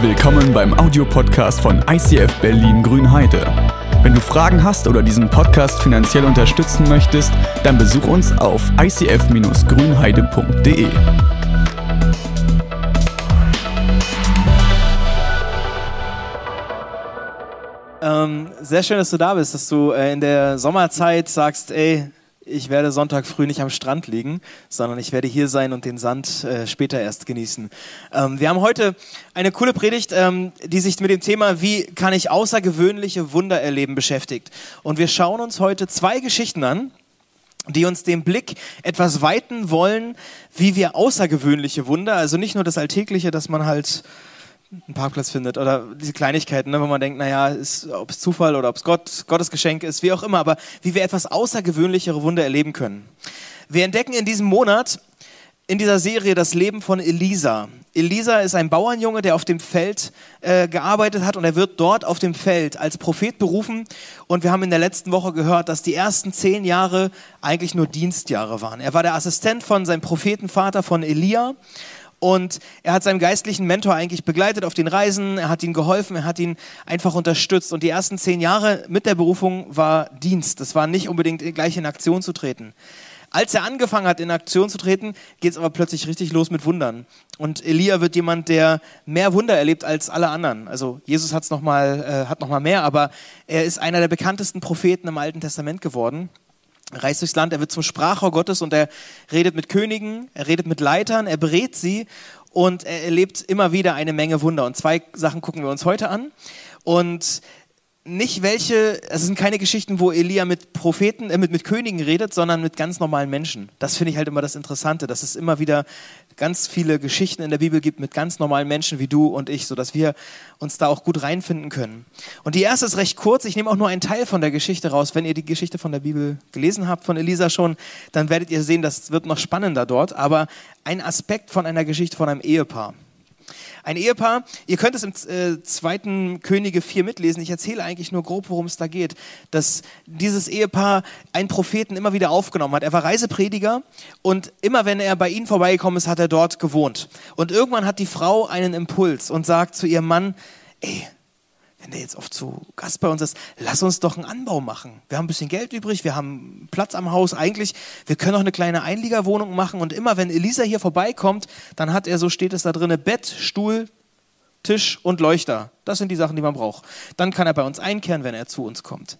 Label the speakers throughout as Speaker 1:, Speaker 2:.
Speaker 1: Willkommen beim Audiopodcast von ICF Berlin Grünheide. Wenn du Fragen hast oder diesen Podcast finanziell unterstützen möchtest, dann besuch uns auf icf-grünheide.de.
Speaker 2: Ähm, sehr schön, dass du da bist, dass du äh, in der Sommerzeit sagst, ey, ich werde Sonntag früh nicht am Strand liegen, sondern ich werde hier sein und den Sand äh, später erst genießen. Ähm, wir haben heute eine coole Predigt, ähm, die sich mit dem Thema, wie kann ich außergewöhnliche Wunder erleben, beschäftigt. Und wir schauen uns heute zwei Geschichten an, die uns den Blick etwas weiten wollen, wie wir außergewöhnliche Wunder, also nicht nur das Alltägliche, dass man halt einen Parkplatz findet oder diese Kleinigkeiten, ne, wo man denkt, naja, ob es Zufall oder ob es Gott, Gottes Geschenk ist, wie auch immer, aber wie wir etwas außergewöhnlichere Wunder erleben können. Wir entdecken in diesem Monat in dieser Serie das Leben von Elisa. Elisa ist ein Bauernjunge, der auf dem Feld äh, gearbeitet hat und er wird dort auf dem Feld als Prophet berufen. Und wir haben in der letzten Woche gehört, dass die ersten zehn Jahre eigentlich nur Dienstjahre waren. Er war der Assistent von seinem Prophetenvater von Elia und er hat seinen geistlichen Mentor eigentlich begleitet auf den Reisen, er hat ihm geholfen, er hat ihn einfach unterstützt. Und die ersten zehn Jahre mit der Berufung war Dienst. Das war nicht unbedingt gleich in Aktion zu treten. Als er angefangen hat, in Aktion zu treten, geht es aber plötzlich richtig los mit Wundern. Und Elia wird jemand, der mehr Wunder erlebt als alle anderen. Also Jesus hat's noch mal, äh, hat noch mal mehr, aber er ist einer der bekanntesten Propheten im Alten Testament geworden reist durchs Land, er wird zum Sprachrohr Gottes und er redet mit Königen, er redet mit Leitern, er berät sie und er erlebt immer wieder eine Menge Wunder. Und zwei Sachen gucken wir uns heute an. Und nicht welche, es sind keine Geschichten, wo Elia mit Propheten, äh, mit, mit Königen redet, sondern mit ganz normalen Menschen. Das finde ich halt immer das Interessante, dass es immer wieder ganz viele Geschichten in der Bibel gibt mit ganz normalen Menschen wie du und ich, sodass wir uns da auch gut reinfinden können. Und die erste ist recht kurz. Ich nehme auch nur einen Teil von der Geschichte raus. Wenn ihr die Geschichte von der Bibel gelesen habt, von Elisa schon, dann werdet ihr sehen, das wird noch spannender dort. Aber ein Aspekt von einer Geschichte von einem Ehepaar. Ein Ehepaar, ihr könnt es im äh, zweiten Könige 4 mitlesen, ich erzähle eigentlich nur grob, worum es da geht, dass dieses Ehepaar einen Propheten immer wieder aufgenommen hat. Er war Reiseprediger und immer wenn er bei ihnen vorbeigekommen ist, hat er dort gewohnt. Und irgendwann hat die Frau einen Impuls und sagt zu ihrem Mann, ey, wenn der jetzt oft zu Gast bei uns ist, lass uns doch einen Anbau machen. Wir haben ein bisschen Geld übrig, wir haben Platz am Haus. Eigentlich, wir können auch eine kleine Einliegerwohnung machen. Und immer wenn Elisa hier vorbeikommt, dann hat er, so steht es da drin, Bett, Stuhl, Tisch und Leuchter. Das sind die Sachen, die man braucht. Dann kann er bei uns einkehren, wenn er zu uns kommt.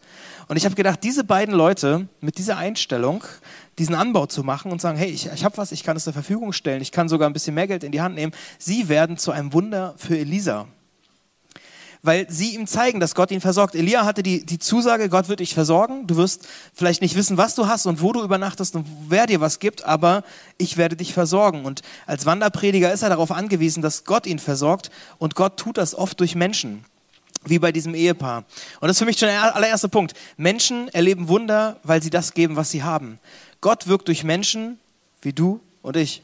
Speaker 2: Und ich habe gedacht, diese beiden Leute mit dieser Einstellung, diesen Anbau zu machen und sagen, hey, ich, ich habe was, ich kann es zur Verfügung stellen, ich kann sogar ein bisschen mehr Geld in die Hand nehmen, sie werden zu einem Wunder für Elisa weil sie ihm zeigen, dass Gott ihn versorgt. Elia hatte die, die Zusage, Gott wird dich versorgen. Du wirst vielleicht nicht wissen, was du hast und wo du übernachtest und wer dir was gibt, aber ich werde dich versorgen. Und als Wanderprediger ist er darauf angewiesen, dass Gott ihn versorgt und Gott tut das oft durch Menschen wie bei diesem Ehepaar. Und das ist für mich schon der allererste Punkt. Menschen erleben Wunder, weil sie das geben, was sie haben. Gott wirkt durch Menschen wie du und ich.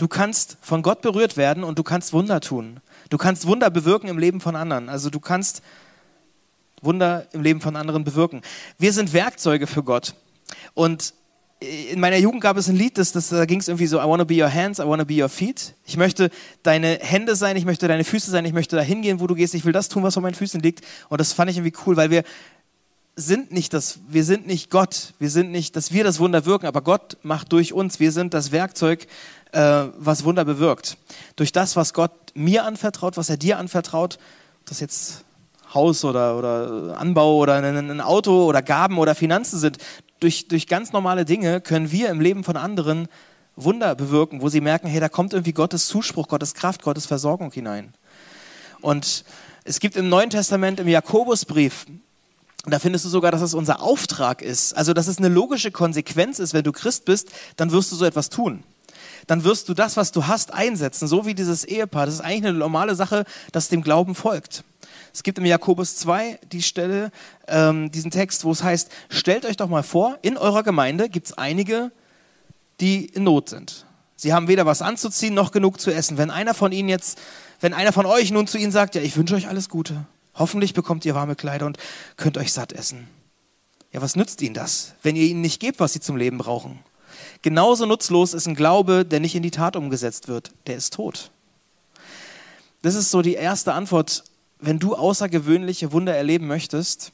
Speaker 2: Du kannst von Gott berührt werden und du kannst Wunder tun. Du kannst Wunder bewirken im Leben von anderen. Also du kannst Wunder im Leben von anderen bewirken. Wir sind Werkzeuge für Gott. Und in meiner Jugend gab es ein Lied, das, das, da ging es irgendwie so, I want to be your hands, I want to be your feet. Ich möchte deine Hände sein, ich möchte deine Füße sein, ich möchte da hingehen, wo du gehst, ich will das tun, was vor meinen Füßen liegt. Und das fand ich irgendwie cool, weil wir sind nicht das, wir sind nicht Gott, wir sind nicht, dass wir das Wunder wirken, aber Gott macht durch uns, wir sind das Werkzeug, äh, was Wunder bewirkt. Durch das, was Gott mir anvertraut, was er dir anvertraut, das jetzt Haus oder, oder Anbau oder ein, ein Auto oder Gaben oder Finanzen sind, durch, durch ganz normale Dinge können wir im Leben von anderen Wunder bewirken, wo sie merken, hey, da kommt irgendwie Gottes Zuspruch, Gottes Kraft, Gottes Versorgung hinein. Und es gibt im Neuen Testament, im Jakobusbrief, da findest du sogar, dass es unser Auftrag ist. Also, dass es eine logische Konsequenz ist, wenn du Christ bist, dann wirst du so etwas tun dann wirst du das, was du hast, einsetzen, so wie dieses Ehepaar. Das ist eigentlich eine normale Sache, das dem Glauben folgt. Es gibt im Jakobus 2 die Stelle, ähm, diesen Text, wo es heißt, stellt euch doch mal vor, in eurer Gemeinde gibt es einige, die in Not sind. Sie haben weder was anzuziehen noch genug zu essen. Wenn einer von ihnen jetzt, wenn einer von euch nun zu ihnen sagt, ja, ich wünsche euch alles Gute, hoffentlich bekommt ihr warme Kleider und könnt euch satt essen. Ja, was nützt ihnen das, wenn ihr ihnen nicht gebt, was sie zum Leben brauchen? Genauso nutzlos ist ein Glaube, der nicht in die Tat umgesetzt wird. Der ist tot. Das ist so die erste Antwort. Wenn du außergewöhnliche Wunder erleben möchtest,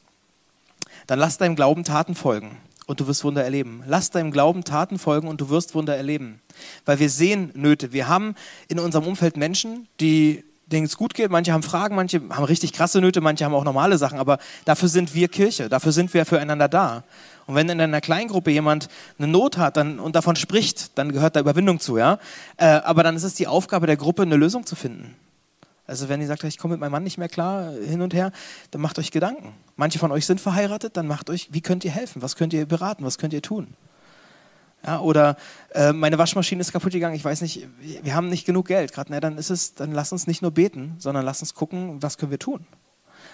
Speaker 2: dann lass deinem Glauben Taten folgen und du wirst Wunder erleben. Lass deinem Glauben Taten folgen und du wirst Wunder erleben. Weil wir sehen Nöte. Wir haben in unserem Umfeld Menschen, die denen es gut geht. Manche haben Fragen, manche haben richtig krasse Nöte, manche haben auch normale Sachen. Aber dafür sind wir Kirche, dafür sind wir füreinander da. Und wenn in einer Kleingruppe jemand eine Not hat dann, und davon spricht, dann gehört da Überwindung zu, ja. Äh, aber dann ist es die Aufgabe der Gruppe, eine Lösung zu finden. Also wenn ihr sagt, ich komme mit meinem Mann nicht mehr klar hin und her, dann macht euch Gedanken. Manche von euch sind verheiratet, dann macht euch, wie könnt ihr helfen? Was könnt ihr beraten? Was könnt ihr tun? Ja, oder äh, meine Waschmaschine ist kaputt gegangen, ich weiß nicht, wir haben nicht genug Geld. Gerade, ne, dann ist es, dann lass uns nicht nur beten, sondern lass uns gucken, was können wir tun.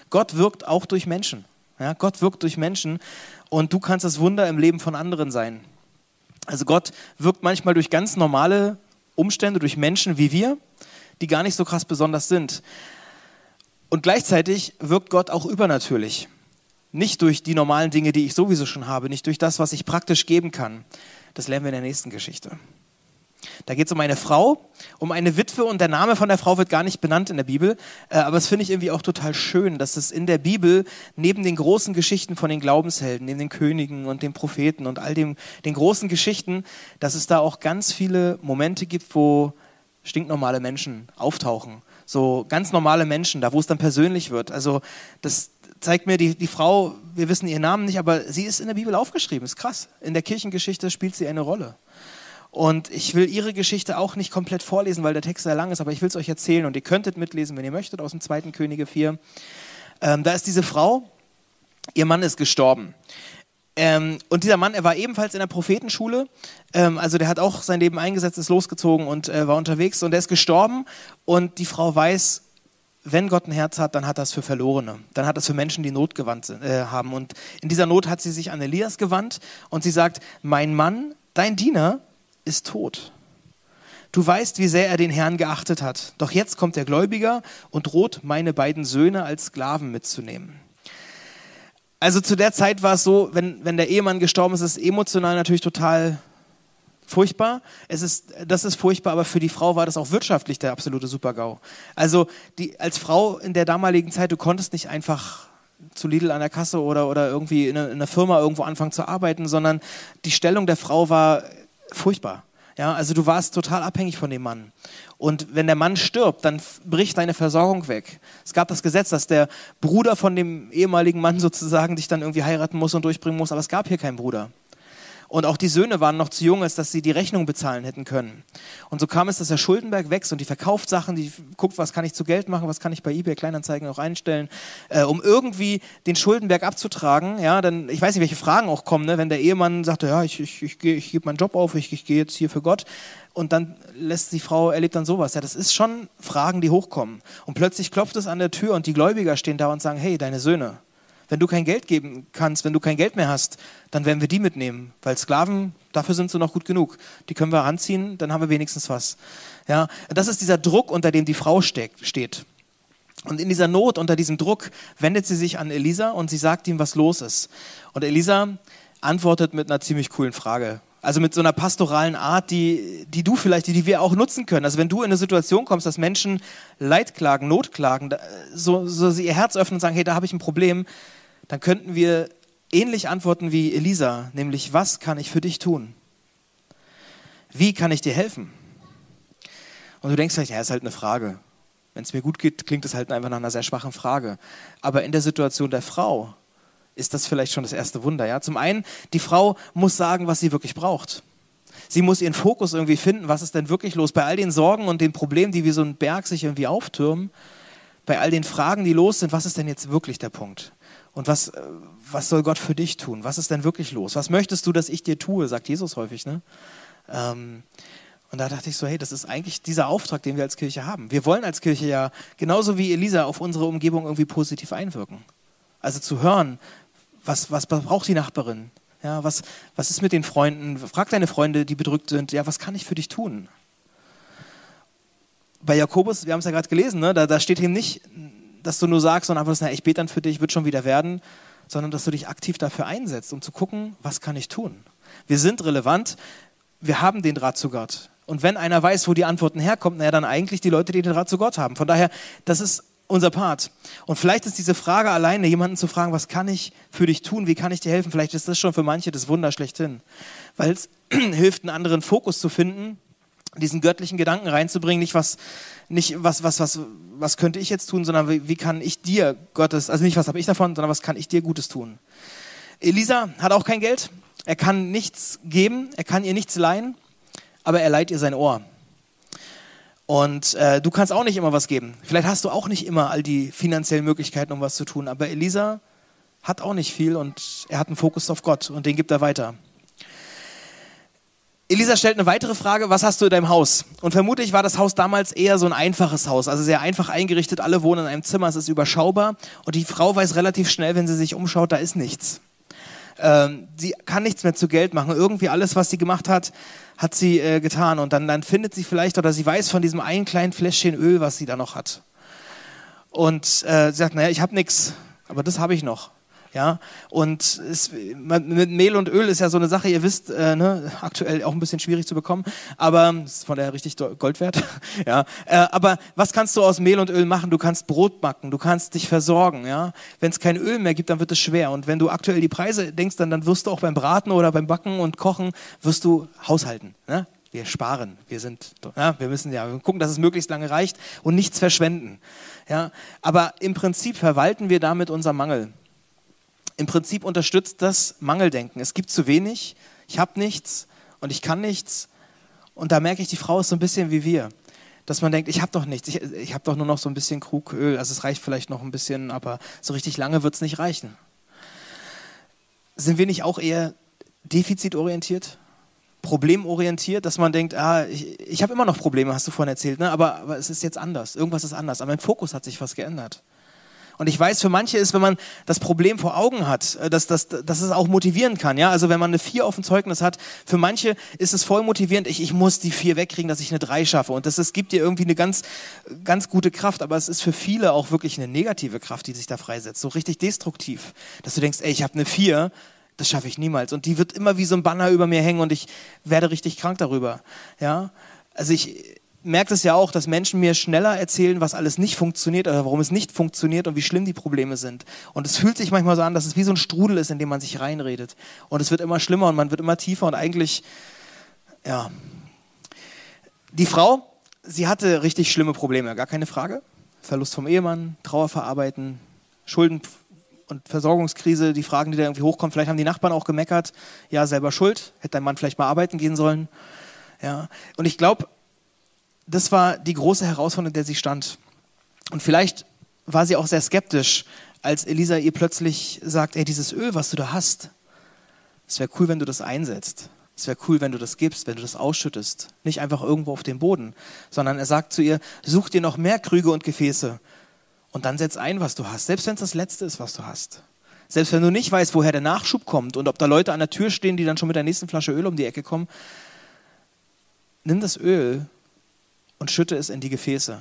Speaker 2: Gott wirkt auch durch Menschen. Ja, Gott wirkt durch Menschen und du kannst das Wunder im Leben von anderen sein. Also Gott wirkt manchmal durch ganz normale Umstände, durch Menschen wie wir die gar nicht so krass besonders sind. Und gleichzeitig wirkt Gott auch übernatürlich. Nicht durch die normalen Dinge, die ich sowieso schon habe, nicht durch das, was ich praktisch geben kann. Das lernen wir in der nächsten Geschichte. Da geht es um eine Frau, um eine Witwe und der Name von der Frau wird gar nicht benannt in der Bibel. Äh, aber es finde ich irgendwie auch total schön, dass es in der Bibel neben den großen Geschichten von den Glaubenshelden, neben den Königen und den Propheten und all dem, den großen Geschichten, dass es da auch ganz viele Momente gibt, wo stinknormale Menschen auftauchen. So ganz normale Menschen, da wo es dann persönlich wird. Also das zeigt mir die, die Frau, wir wissen ihren Namen nicht, aber sie ist in der Bibel aufgeschrieben. Ist krass. In der Kirchengeschichte spielt sie eine Rolle. Und ich will ihre Geschichte auch nicht komplett vorlesen, weil der Text sehr lang ist, aber ich will es euch erzählen und ihr könntet mitlesen, wenn ihr möchtet, aus dem zweiten Könige 4. Ähm, da ist diese Frau, ihr Mann ist gestorben. Ähm, und dieser Mann, er war ebenfalls in der Prophetenschule, ähm, also der hat auch sein Leben eingesetzt, ist losgezogen und äh, war unterwegs und er ist gestorben und die Frau weiß, wenn Gott ein Herz hat, dann hat das für Verlorene, dann hat das für Menschen, die Not gewandt sind, äh, haben. Und in dieser Not hat sie sich an Elias gewandt und sie sagt, mein Mann, dein Diener, ist tot. Du weißt, wie sehr er den Herrn geachtet hat. Doch jetzt kommt der Gläubiger und droht, meine beiden Söhne als Sklaven mitzunehmen. Also zu der Zeit war es so, wenn, wenn der Ehemann gestorben ist, ist es emotional natürlich total furchtbar. Es ist, das ist furchtbar, aber für die Frau war das auch wirtschaftlich der absolute Supergau. Also die, als Frau in der damaligen Zeit, du konntest nicht einfach zu Lidl an der Kasse oder, oder irgendwie in einer Firma irgendwo anfangen zu arbeiten, sondern die Stellung der Frau war furchtbar. Ja, also du warst total abhängig von dem Mann. Und wenn der Mann stirbt, dann bricht deine Versorgung weg. Es gab das Gesetz, dass der Bruder von dem ehemaligen Mann sozusagen dich dann irgendwie heiraten muss und durchbringen muss, aber es gab hier keinen Bruder. Und auch die Söhne waren noch zu jung, als dass sie die Rechnung bezahlen hätten können. Und so kam es, dass der Schuldenberg wächst und die verkauft Sachen, die guckt, was kann ich zu Geld machen, was kann ich bei eBay Kleinanzeigen noch einstellen, äh, um irgendwie den Schuldenberg abzutragen. Ja, dann, ich weiß nicht, welche Fragen auch kommen, ne? wenn der Ehemann sagt, ja, ich, ich, ich, ich gebe meinen Job auf, ich, ich gehe jetzt hier für Gott. Und dann lässt die Frau, erlebt dann sowas. Ja, das ist schon Fragen, die hochkommen. Und plötzlich klopft es an der Tür und die Gläubiger stehen da und sagen, hey, deine Söhne, wenn du kein Geld geben kannst, wenn du kein Geld mehr hast, dann werden wir die mitnehmen, weil Sklaven, dafür sind sie noch gut genug. Die können wir anziehen, dann haben wir wenigstens was. Ja, das ist dieser Druck, unter dem die Frau steht. Und in dieser Not, unter diesem Druck, wendet sie sich an Elisa und sie sagt ihm, was los ist. Und Elisa antwortet mit einer ziemlich coolen Frage. Also mit so einer pastoralen Art, die, die du vielleicht, die, die wir auch nutzen können. Also wenn du in eine Situation kommst, dass Menschen Leid klagen, Not klagen, so, so sie ihr Herz öffnen und sagen, hey, da habe ich ein Problem, dann könnten wir ähnlich antworten wie Elisa, nämlich, was kann ich für dich tun? Wie kann ich dir helfen? Und du denkst vielleicht, ja, ist halt eine Frage. Wenn es mir gut geht, klingt es halt einfach nach einer sehr schwachen Frage. Aber in der Situation der Frau ist das vielleicht schon das erste Wunder. Ja? Zum einen, die Frau muss sagen, was sie wirklich braucht. Sie muss ihren Fokus irgendwie finden, was ist denn wirklich los. Bei all den Sorgen und den Problemen, die wie so ein Berg sich irgendwie auftürmen, bei all den Fragen, die los sind, was ist denn jetzt wirklich der Punkt? Und was, äh, was soll Gott für dich tun? Was ist denn wirklich los? Was möchtest du, dass ich dir tue? Sagt Jesus häufig. Ne? Ähm, und da dachte ich so, hey, das ist eigentlich dieser Auftrag, den wir als Kirche haben. Wir wollen als Kirche ja genauso wie Elisa auf unsere Umgebung irgendwie positiv einwirken. Also zu hören, was, was braucht die Nachbarin? Ja, was, was ist mit den Freunden? Frag deine Freunde, die bedrückt sind, ja, was kann ich für dich tun? Bei Jakobus, wir haben es ja gerade gelesen, ne, da, da steht eben nicht, dass du nur sagst und einfach, na, ich bete dann für dich, wird schon wieder werden, sondern dass du dich aktiv dafür einsetzt, um zu gucken, was kann ich tun. Wir sind relevant, wir haben den Draht zu Gott. Und wenn einer weiß, wo die Antworten herkommen, naja, dann eigentlich die Leute, die den Rat zu Gott haben. Von daher, das ist unser Part. Und vielleicht ist diese Frage alleine, jemanden zu fragen, was kann ich für dich tun, wie kann ich dir helfen, vielleicht ist das schon für manche das Wunder schlechthin. Weil es hilft, einen anderen Fokus zu finden, diesen göttlichen Gedanken reinzubringen, nicht was, nicht was, was, was, was könnte ich jetzt tun, sondern wie, wie kann ich dir Gottes, also nicht was habe ich davon, sondern was kann ich dir Gutes tun. Elisa hat auch kein Geld, er kann nichts geben, er kann ihr nichts leihen, aber er leiht ihr sein Ohr. Und äh, du kannst auch nicht immer was geben. Vielleicht hast du auch nicht immer all die finanziellen Möglichkeiten, um was zu tun. Aber Elisa hat auch nicht viel und er hat einen Fokus auf Gott und den gibt er weiter. Elisa stellt eine weitere Frage, was hast du in deinem Haus? Und vermutlich war das Haus damals eher so ein einfaches Haus, also sehr einfach eingerichtet, alle wohnen in einem Zimmer, es ist überschaubar und die Frau weiß relativ schnell, wenn sie sich umschaut, da ist nichts. Ähm, sie kann nichts mehr zu Geld machen, irgendwie alles, was sie gemacht hat, hat sie äh, getan. Und dann, dann findet sie vielleicht oder sie weiß von diesem einen kleinen Fläschchen Öl, was sie da noch hat. Und äh, sie sagt, naja, ich habe nichts, aber das habe ich noch. Ja, und es, mit Mehl und Öl ist ja so eine Sache, ihr wisst, äh, ne, aktuell auch ein bisschen schwierig zu bekommen, aber ist von daher richtig Gold wert. ja, äh, aber was kannst du aus Mehl und Öl machen? Du kannst Brot backen, du kannst dich versorgen. Ja, wenn es kein Öl mehr gibt, dann wird es schwer. Und wenn du aktuell die Preise denkst, dann, dann wirst du auch beim Braten oder beim Backen und Kochen wirst du haushalten. Ne? wir sparen, wir sind, ja, wir müssen ja gucken, dass es möglichst lange reicht und nichts verschwenden. Ja, aber im Prinzip verwalten wir damit unser Mangel im Prinzip unterstützt das Mangeldenken. Es gibt zu wenig, ich habe nichts und ich kann nichts. Und da merke ich, die Frau ist so ein bisschen wie wir. Dass man denkt, ich habe doch nichts, ich, ich habe doch nur noch so ein bisschen Krugöl, also es reicht vielleicht noch ein bisschen, aber so richtig lange wird es nicht reichen. Sind wir nicht auch eher defizitorientiert? problemorientiert, dass man denkt, ah, ich, ich habe immer noch Probleme, hast du vorhin erzählt, ne? aber, aber es ist jetzt anders, irgendwas ist anders, aber mein Fokus hat sich was geändert. Und ich weiß, für manche ist, wenn man das Problem vor Augen hat, äh, dass, dass, dass es auch motivieren kann. Ja? Also wenn man eine vier auf dem Zeugnis hat, für manche ist es voll motivierend, ich, ich muss die vier wegkriegen, dass ich eine drei schaffe. Und das, das gibt dir irgendwie eine ganz, ganz gute Kraft. Aber es ist für viele auch wirklich eine negative Kraft, die sich da freisetzt. So richtig destruktiv. Dass du denkst, ey, ich habe eine vier, das schaffe ich niemals. Und die wird immer wie so ein Banner über mir hängen und ich werde richtig krank darüber. Ja? Also ich merkt es ja auch, dass Menschen mir schneller erzählen, was alles nicht funktioniert oder warum es nicht funktioniert und wie schlimm die Probleme sind. Und es fühlt sich manchmal so an, dass es wie so ein Strudel ist, in dem man sich reinredet. Und es wird immer schlimmer und man wird immer tiefer und eigentlich, ja. Die Frau, sie hatte richtig schlimme Probleme, gar keine Frage. Verlust vom Ehemann, Trauer verarbeiten, Schulden und Versorgungskrise, die Fragen, die da irgendwie hochkommen. Vielleicht haben die Nachbarn auch gemeckert. Ja, selber schuld. Hätte dein Mann vielleicht mal arbeiten gehen sollen. Ja. Und ich glaube, das war die große Herausforderung, in der sie stand. Und vielleicht war sie auch sehr skeptisch, als Elisa ihr plötzlich sagt, ey, dieses Öl, was du da hast, es wäre cool, wenn du das einsetzt. Es wäre cool, wenn du das gibst, wenn du das ausschüttest. Nicht einfach irgendwo auf dem Boden, sondern er sagt zu ihr, such dir noch mehr Krüge und Gefäße und dann setz ein, was du hast. Selbst wenn es das Letzte ist, was du hast. Selbst wenn du nicht weißt, woher der Nachschub kommt und ob da Leute an der Tür stehen, die dann schon mit der nächsten Flasche Öl um die Ecke kommen, nimm das Öl und schütte es in die Gefäße.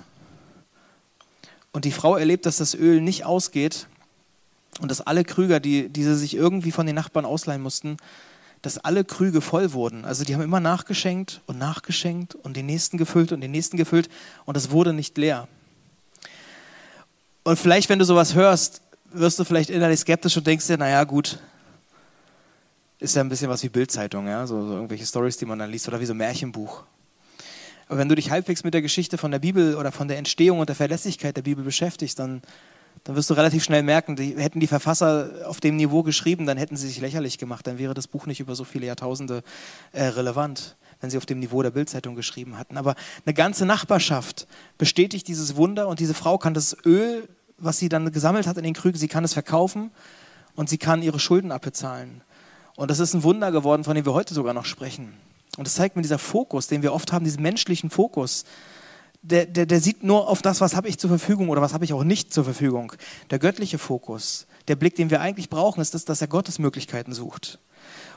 Speaker 2: Und die Frau erlebt, dass das Öl nicht ausgeht und dass alle Krüger, die, die sie sich irgendwie von den Nachbarn ausleihen mussten, dass alle Krüge voll wurden. Also die haben immer nachgeschenkt und nachgeschenkt und den nächsten gefüllt und den nächsten gefüllt und es wurde nicht leer. Und vielleicht, wenn du sowas hörst, wirst du vielleicht innerlich skeptisch und denkst dir, naja gut, ist ja ein bisschen was wie Bildzeitung, ja? so, so irgendwelche Stories, die man dann liest oder wie so ein Märchenbuch. Aber wenn du dich halbwegs mit der Geschichte von der Bibel oder von der Entstehung und der Verlässlichkeit der Bibel beschäftigst, dann, dann wirst du relativ schnell merken, die, hätten die Verfasser auf dem Niveau geschrieben, dann hätten sie sich lächerlich gemacht, dann wäre das Buch nicht über so viele Jahrtausende äh, relevant, wenn sie auf dem Niveau der Bildzeitung geschrieben hatten. Aber eine ganze Nachbarschaft bestätigt dieses Wunder und diese Frau kann das Öl, was sie dann gesammelt hat in den Krügen, sie kann es verkaufen und sie kann ihre Schulden abbezahlen. Und das ist ein Wunder geworden, von dem wir heute sogar noch sprechen. Und das zeigt mir dieser Fokus, den wir oft haben, diesen menschlichen Fokus. Der, der, der sieht nur auf das, was habe ich zur Verfügung oder was habe ich auch nicht zur Verfügung. Der göttliche Fokus, der Blick, den wir eigentlich brauchen, ist das, dass er Gottes Möglichkeiten sucht.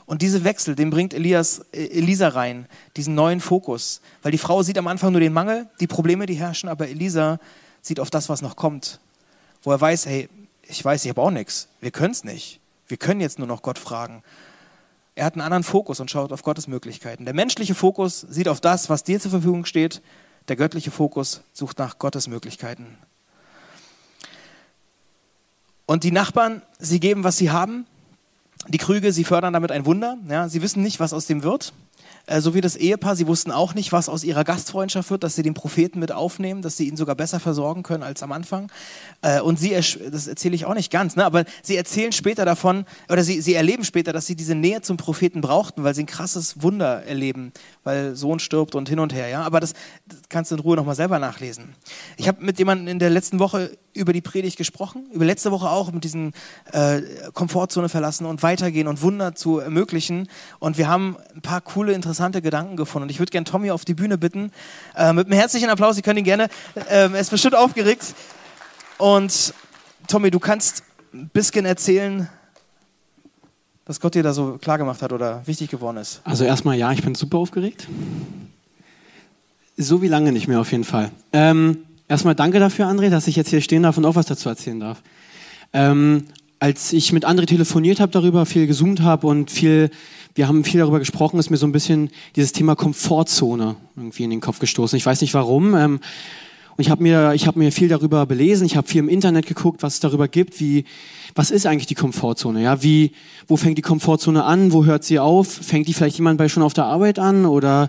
Speaker 2: Und diese Wechsel, den bringt Elias, äh, Elisa rein, diesen neuen Fokus. Weil die Frau sieht am Anfang nur den Mangel, die Probleme, die herrschen, aber Elisa sieht auf das, was noch kommt. Wo er weiß, hey, ich weiß, ich habe auch nichts. Wir können es nicht. Wir können jetzt nur noch Gott fragen. Er hat einen anderen Fokus und schaut auf Gottes Möglichkeiten. Der menschliche Fokus sieht auf das, was dir zur Verfügung steht. Der göttliche Fokus sucht nach Gottes Möglichkeiten. Und die Nachbarn, sie geben, was sie haben. Die Krüge, sie fördern damit ein Wunder. Ja, sie wissen nicht, was aus dem wird. Äh, so wie das Ehepaar, sie wussten auch nicht, was aus ihrer Gastfreundschaft wird, dass sie den Propheten mit aufnehmen, dass sie ihn sogar besser versorgen können als am Anfang. Äh, und sie, das erzähle ich auch nicht ganz, ne? aber sie erzählen später davon, oder sie, sie erleben später, dass sie diese Nähe zum Propheten brauchten, weil sie ein krasses Wunder erleben, weil Sohn stirbt und hin und her. Ja? Aber das, das kannst du in Ruhe nochmal selber nachlesen. Ich habe mit jemandem in der letzten Woche über die Predigt gesprochen, über letzte Woche auch mit diesen äh, Komfortzone verlassen und weitergehen und Wunder zu ermöglichen. Und wir haben ein paar coole, interessante Gedanken gefunden. Und ich würde gerne Tommy auf die Bühne bitten. Äh, mit einem herzlichen Applaus, Sie können ihn gerne. Äh, er ist bestimmt aufgeregt. Und Tommy, du kannst ein bisschen erzählen, was Gott dir da so klar gemacht hat oder wichtig geworden ist.
Speaker 3: Also erstmal ja, ich bin super aufgeregt. So wie lange nicht mehr auf jeden Fall. Ähm, erstmal danke dafür, André, dass ich jetzt hier stehen darf und auch was dazu erzählen darf. Ähm, als ich mit André telefoniert habe darüber, viel gezoomt habe und viel, wir haben viel darüber gesprochen, ist mir so ein bisschen dieses Thema Komfortzone irgendwie in den Kopf gestoßen. Ich weiß nicht warum. Ähm, und ich habe mir, ich habe mir viel darüber belesen, ich habe viel im Internet geguckt, was es darüber gibt, wie, was ist eigentlich die Komfortzone? Ja, wie, wo fängt die Komfortzone an? Wo hört sie auf? Fängt die vielleicht jemand bei schon auf der Arbeit an? Oder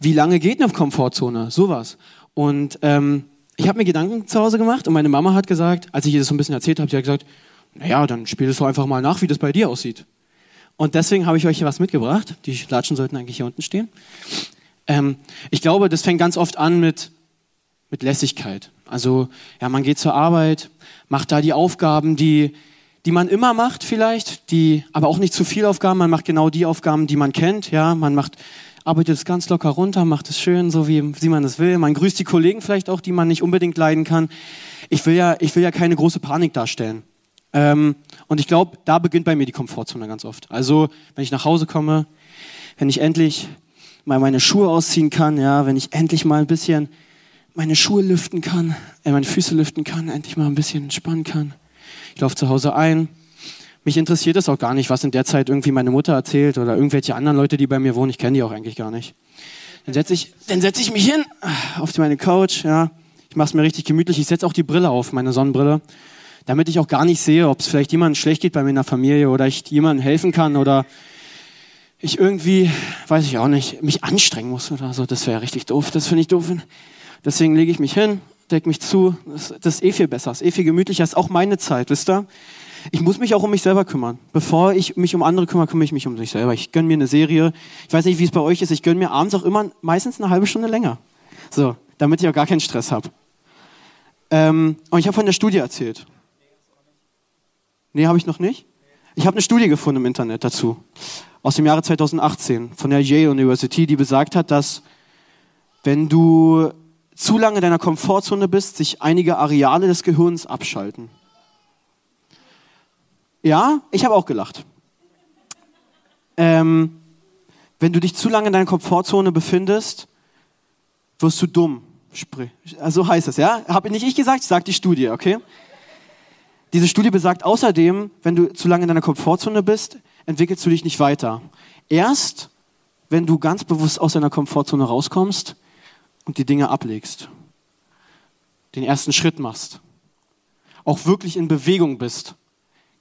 Speaker 3: wie lange geht eine Komfortzone? Sowas. Und ähm, ich habe mir Gedanken zu Hause gemacht und meine Mama hat gesagt, als ich ihr das so ein bisschen erzählt habe, sie hat gesagt, naja, dann spiel es doch einfach mal nach, wie das bei dir aussieht. Und deswegen habe ich euch hier was mitgebracht. Die Latschen sollten eigentlich hier unten stehen. Ähm, ich glaube, das fängt ganz oft an mit mit Lässigkeit. Also ja, man geht zur Arbeit, macht da die Aufgaben, die, die man immer macht vielleicht, die, aber auch nicht zu viel Aufgaben. Man macht genau die Aufgaben, die man kennt. Ja, man macht, arbeitet es ganz locker runter, macht es schön, so wie, wie man es will. Man grüßt die Kollegen vielleicht auch, die man nicht unbedingt leiden kann. Ich will ja, ich will ja keine große Panik darstellen. Ähm, und ich glaube, da beginnt bei mir die Komfortzone ganz oft. Also, wenn ich nach Hause komme, wenn ich endlich mal meine Schuhe ausziehen kann, ja, wenn ich endlich mal ein bisschen meine Schuhe lüften kann, äh, meine Füße lüften kann, endlich mal ein bisschen entspannen kann. Ich laufe zu Hause ein. Mich interessiert es auch gar nicht, was in der Zeit irgendwie meine Mutter erzählt oder irgendwelche anderen Leute, die bei mir wohnen. Ich kenne die auch eigentlich gar nicht. Dann setze ich, setz ich mich hin äh, auf meine Couch. Ja. Ich mache es mir richtig gemütlich. Ich setze auch die Brille auf, meine Sonnenbrille, damit ich auch gar nicht sehe, ob es vielleicht jemandem schlecht geht bei mir in der Familie oder ich jemandem helfen kann oder ich irgendwie, weiß ich auch nicht, mich anstrengen muss oder so. Das wäre richtig doof. Das finde ich doof. Deswegen lege ich mich hin, decke mich zu. Das, das, ist eh viel besser, das ist eh viel gemütlicher. Das ist auch meine Zeit, wisst ihr? Ich muss mich auch um mich selber kümmern. Bevor ich mich um andere kümmere, kümmere ich mich um mich selber. Ich gönne mir eine Serie. Ich weiß nicht, wie es bei euch ist. Ich gönne mir abends auch immer meistens eine halbe Stunde länger. So, damit ich auch gar keinen Stress habe. Ähm, und ich habe von der Studie erzählt. Nee, habe ich noch nicht. Ich habe eine Studie gefunden im Internet dazu. Aus dem Jahre 2018 von der Yale University, die besagt hat, dass wenn du zu lange in deiner Komfortzone bist, sich einige Areale des Gehirns abschalten. Ja, ich habe auch gelacht. Ähm, wenn du dich zu lange in deiner Komfortzone befindest, wirst du dumm. Also heißt es, ja? Habe nicht ich gesagt, sagt die Studie, okay? Diese Studie besagt außerdem, wenn du zu lange in deiner Komfortzone bist, entwickelst du dich nicht weiter. Erst, wenn du ganz bewusst aus deiner Komfortzone rauskommst, und die Dinge ablegst, den ersten Schritt machst, auch wirklich in Bewegung bist,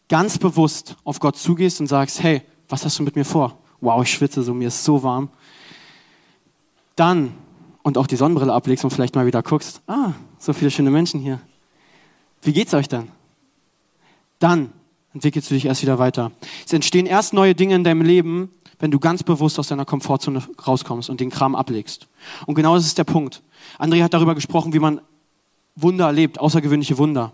Speaker 3: ganz bewusst auf Gott zugehst und sagst, hey, was hast du mit mir vor? Wow, ich schwitze so, mir ist so warm. Dann und auch die Sonnenbrille ablegst und vielleicht mal wieder guckst, ah, so viele schöne Menschen hier. Wie geht's euch denn? Dann entwickelst du dich erst wieder weiter. Es entstehen erst neue Dinge in deinem Leben, wenn du ganz bewusst aus deiner Komfortzone rauskommst und den Kram ablegst. Und genau das ist der Punkt. André hat darüber gesprochen, wie man Wunder erlebt, außergewöhnliche Wunder.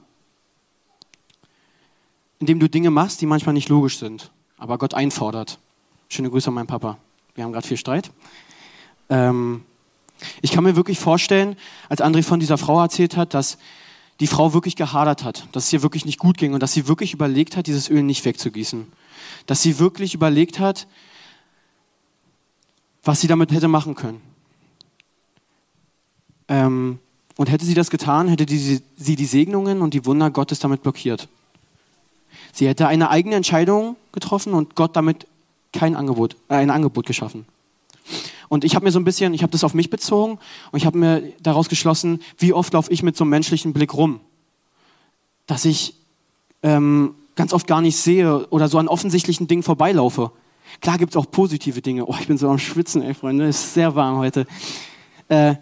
Speaker 3: Indem du Dinge machst, die manchmal nicht logisch sind, aber Gott einfordert. Schöne Grüße an meinen Papa. Wir haben gerade viel Streit. Ähm, ich kann mir wirklich vorstellen, als André von dieser Frau erzählt hat, dass die Frau wirklich gehadert hat, dass es ihr wirklich nicht gut ging und dass sie wirklich überlegt hat, dieses Öl nicht wegzugießen. Dass sie wirklich überlegt hat, was sie damit hätte machen können. Ähm, und hätte sie das getan, hätte die, sie die Segnungen und die Wunder Gottes damit blockiert. Sie hätte eine eigene Entscheidung getroffen und Gott damit kein Angebot, äh, ein Angebot geschaffen. Und ich habe mir so ein bisschen, ich habe das auf mich bezogen und ich habe mir daraus geschlossen, wie oft laufe ich mit so einem menschlichen Blick rum, dass ich ähm, ganz oft gar nicht sehe oder so an offensichtlichen Dingen vorbeilaufe. Klar gibt es auch positive Dinge. Oh, ich bin so am Schwitzen, ey, Freunde, es ist sehr warm heute. Äh,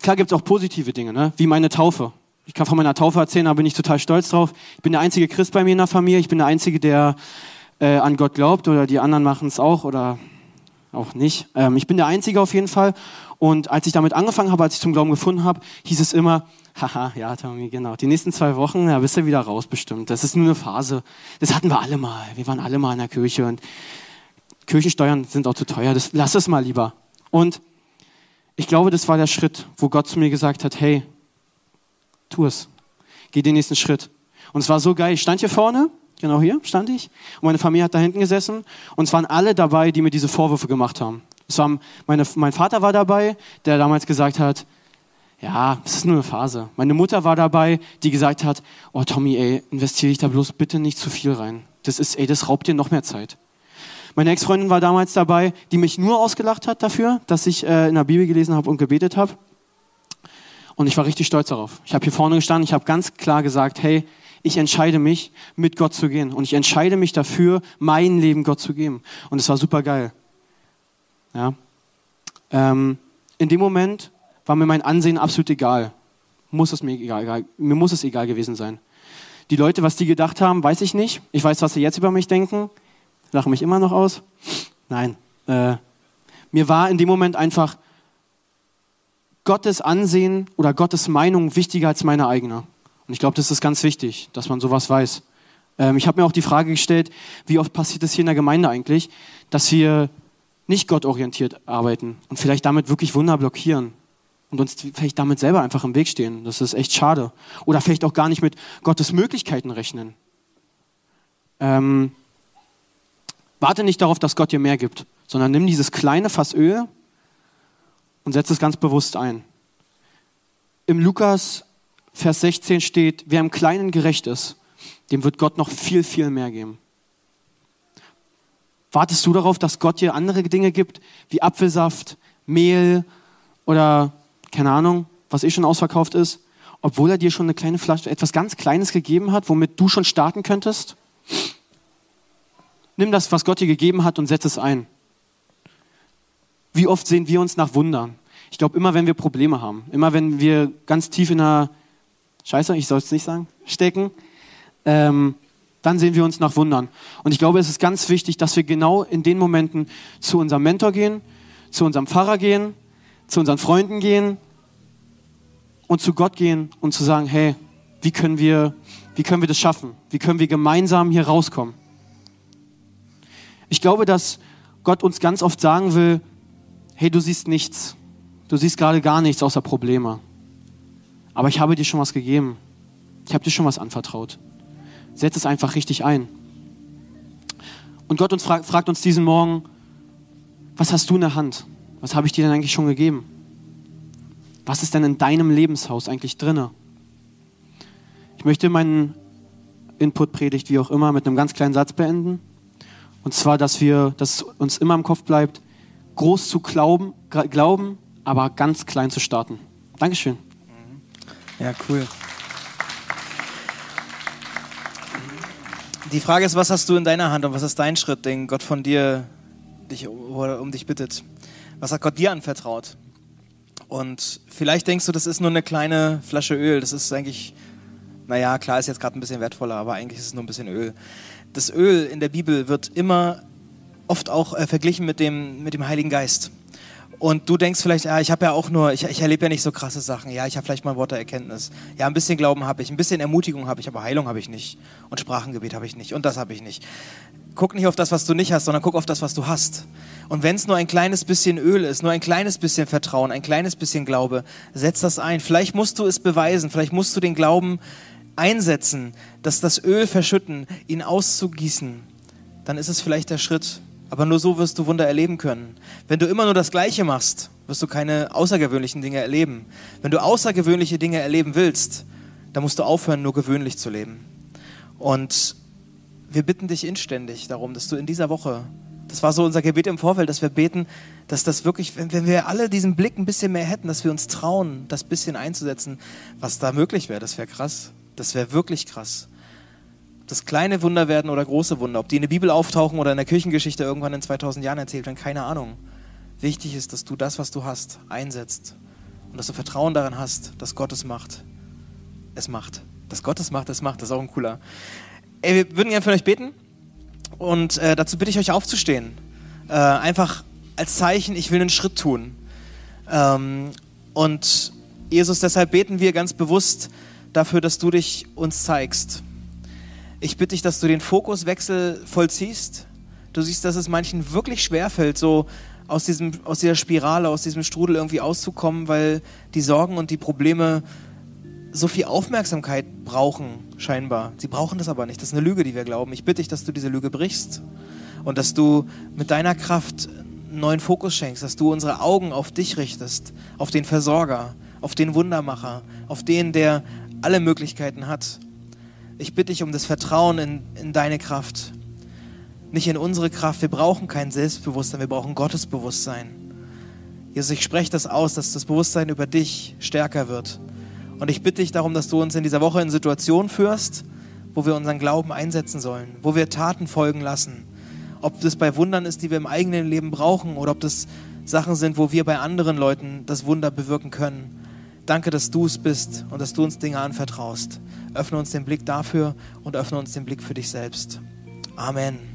Speaker 3: klar gibt es auch positive Dinge, ne? wie meine Taufe. Ich kann von meiner Taufe erzählen, da bin ich total stolz drauf. Ich bin der einzige Christ bei mir in der Familie. Ich bin der einzige, der äh, an Gott glaubt oder die anderen machen es auch oder auch nicht. Ähm, ich bin der einzige auf jeden Fall. Und als ich damit angefangen habe, als ich zum Glauben gefunden habe, hieß es immer, haha, ja, Tommy, genau. Die nächsten zwei Wochen, da bist du wieder raus bestimmt. Das ist nur eine Phase. Das hatten wir alle mal. Wir waren alle mal in der Kirche und Kirchensteuern sind auch zu teuer. Das, lass es mal lieber. Und ich glaube, das war der Schritt, wo Gott zu mir gesagt hat, hey, tu es. Geh den nächsten Schritt. Und es war so geil. Ich stand hier vorne, genau hier stand ich, und meine Familie hat da hinten gesessen. Und es waren alle dabei, die mir diese Vorwürfe gemacht haben. Es war meine, mein Vater war dabei, der damals gesagt hat, ja, es ist nur eine Phase. Meine Mutter war dabei, die gesagt hat, oh Tommy, ey, investiere ich da bloß bitte nicht zu viel rein. Das ist, ey, das raubt dir noch mehr Zeit. Meine Ex-Freundin war damals dabei, die mich nur ausgelacht hat dafür, dass ich äh, in der Bibel gelesen habe und gebetet habe. Und ich war richtig stolz darauf. Ich habe hier vorne gestanden, ich habe ganz klar gesagt, hey, ich entscheide mich, mit Gott zu gehen. Und ich entscheide mich dafür, mein Leben Gott zu geben. Und es war super geil. Ja. Ähm, in dem Moment war mir mein Ansehen absolut egal. Muss es mir egal, egal. Mir muss es egal gewesen sein. Die Leute, was die gedacht haben, weiß ich nicht. Ich weiß, was sie jetzt über mich denken. Lachen mich immer noch aus. Nein. Äh, mir war in dem Moment einfach Gottes Ansehen oder Gottes Meinung wichtiger als meine eigene. Und ich glaube, das ist ganz wichtig, dass man sowas weiß. Ähm, ich habe mir auch die Frage gestellt, wie oft passiert es hier in der Gemeinde eigentlich, dass wir nicht gottorientiert arbeiten und vielleicht damit wirklich Wunder blockieren und uns vielleicht damit selber einfach im Weg stehen. Das ist echt schade. Oder vielleicht auch gar nicht mit Gottes Möglichkeiten rechnen. Ähm, warte nicht darauf, dass Gott dir mehr gibt, sondern nimm dieses kleine Fass Öl und setz es ganz bewusst ein. Im Lukas Vers 16 steht, wer im Kleinen gerecht ist, dem wird Gott noch viel, viel mehr geben. Wartest du darauf, dass Gott dir andere Dinge gibt, wie Apfelsaft, Mehl oder keine Ahnung, was eh schon ausverkauft ist, obwohl er dir schon eine kleine Flasche, etwas ganz Kleines gegeben hat, womit du schon starten könntest? Nimm das, was Gott dir gegeben hat und setz es ein. Wie oft sehen wir uns nach Wundern? Ich glaube, immer wenn wir Probleme haben, immer wenn wir ganz tief in einer Scheiße, ich soll es nicht sagen, stecken, ähm, dann sehen wir uns nach Wundern. Und ich glaube, es ist ganz wichtig, dass wir genau in den Momenten zu unserem Mentor gehen, zu unserem Pfarrer gehen, zu unseren Freunden gehen und zu Gott gehen und zu sagen, hey, wie können wir, wie können wir das schaffen? Wie können wir gemeinsam hier rauskommen? Ich glaube, dass Gott uns ganz oft sagen will, hey, du siehst nichts. Du siehst gerade gar nichts außer Probleme. Aber ich habe dir schon was gegeben. Ich habe dir schon was anvertraut. Setz es einfach richtig ein. Und Gott uns fragt, fragt uns diesen Morgen, was hast du in der Hand? Was habe ich dir denn eigentlich schon gegeben? Was ist denn in deinem Lebenshaus eigentlich drinne? Ich möchte meinen Input-Predigt, wie auch immer, mit einem ganz kleinen Satz beenden. Und zwar, dass wir, dass uns immer im Kopf bleibt, groß zu glauben, glauben, aber ganz klein zu starten. Dankeschön.
Speaker 2: Ja, cool. Die Frage ist, was hast du in deiner Hand und was ist dein Schritt, den Gott von dir dich, um dich bittet? Was hat Gott dir anvertraut? Und vielleicht denkst du, das ist nur eine kleine Flasche Öl. Das ist eigentlich, naja, klar ist jetzt gerade ein bisschen wertvoller, aber eigentlich ist es nur ein bisschen Öl. Das Öl in der Bibel wird immer oft auch äh, verglichen mit dem, mit dem Heiligen Geist. Und du denkst vielleicht, ja, ich habe ja auch nur, ich, ich erlebe ja nicht so krasse Sachen. Ja, ich habe vielleicht mal Worte Erkenntnis. Ja, ein bisschen Glauben habe ich, ein bisschen Ermutigung habe ich, aber Heilung habe ich nicht. Und Sprachengebet habe ich nicht. Und das habe ich nicht. Guck nicht auf das, was du nicht hast, sondern guck auf das, was du hast. Und wenn es nur ein kleines bisschen Öl ist, nur ein kleines bisschen Vertrauen, ein kleines bisschen Glaube, setz das ein. Vielleicht musst du es beweisen, vielleicht musst du den Glauben einsetzen, dass das Öl verschütten, ihn auszugießen. Dann ist es vielleicht der Schritt, aber nur so wirst du Wunder erleben können. Wenn du immer nur das Gleiche machst, wirst du keine außergewöhnlichen Dinge erleben. Wenn du außergewöhnliche Dinge erleben willst, dann musst du aufhören, nur gewöhnlich zu leben. Und wir bitten dich inständig darum, dass du in dieser Woche Das war so unser Gebet im Vorfeld, dass wir beten, dass das wirklich, wenn, wir alle diesen Blick ein bisschen mehr hätten, dass wir uns trauen, das bisschen einzusetzen, was da möglich wäre. Das wäre krass. Das wäre wirklich krass. Ob das kleine Wunder werden oder große Wunder, ob die in der Bibel auftauchen oder in der Kirchengeschichte irgendwann in 2000 Jahren erzählt werden, keine Ahnung. Wichtig ist, dass du das, was du hast, einsetzt und dass du Vertrauen daran hast, dass Gott es macht. Es macht. Dass Gott es macht, es macht. Das ist auch ein cooler. Ey, wir würden gerne für euch beten. Und äh, dazu bitte ich euch aufzustehen. Äh, einfach als Zeichen, ich will einen Schritt tun. Ähm, und Jesus, deshalb beten wir ganz bewusst dafür, dass du dich uns zeigst. Ich bitte dich, dass du den Fokuswechsel vollziehst. Du siehst, dass es manchen wirklich schwerfällt, so aus, diesem, aus dieser Spirale, aus diesem Strudel irgendwie auszukommen, weil die Sorgen und die Probleme so viel Aufmerksamkeit brauchen, scheinbar. Sie brauchen das aber nicht. Das ist eine Lüge, die wir glauben. Ich bitte dich, dass du diese Lüge brichst und dass du mit deiner Kraft einen neuen Fokus schenkst, dass du unsere Augen auf dich richtest, auf den Versorger, auf den Wundermacher, auf den, der alle Möglichkeiten hat. Ich bitte dich um das Vertrauen in, in deine Kraft, nicht in unsere Kraft. Wir brauchen kein Selbstbewusstsein, wir brauchen Gottes Bewusstsein. Jesus, ich spreche das aus, dass das Bewusstsein über dich stärker wird und ich bitte dich darum, dass du uns in dieser Woche in Situationen führst, wo wir unseren Glauben einsetzen sollen, wo wir Taten folgen lassen. Ob das bei Wundern ist, die wir im eigenen Leben brauchen, oder ob das Sachen sind, wo wir bei anderen Leuten das Wunder bewirken können. Danke, dass du es bist und dass du uns Dinge anvertraust. Öffne uns den Blick dafür und öffne uns den Blick für dich selbst. Amen.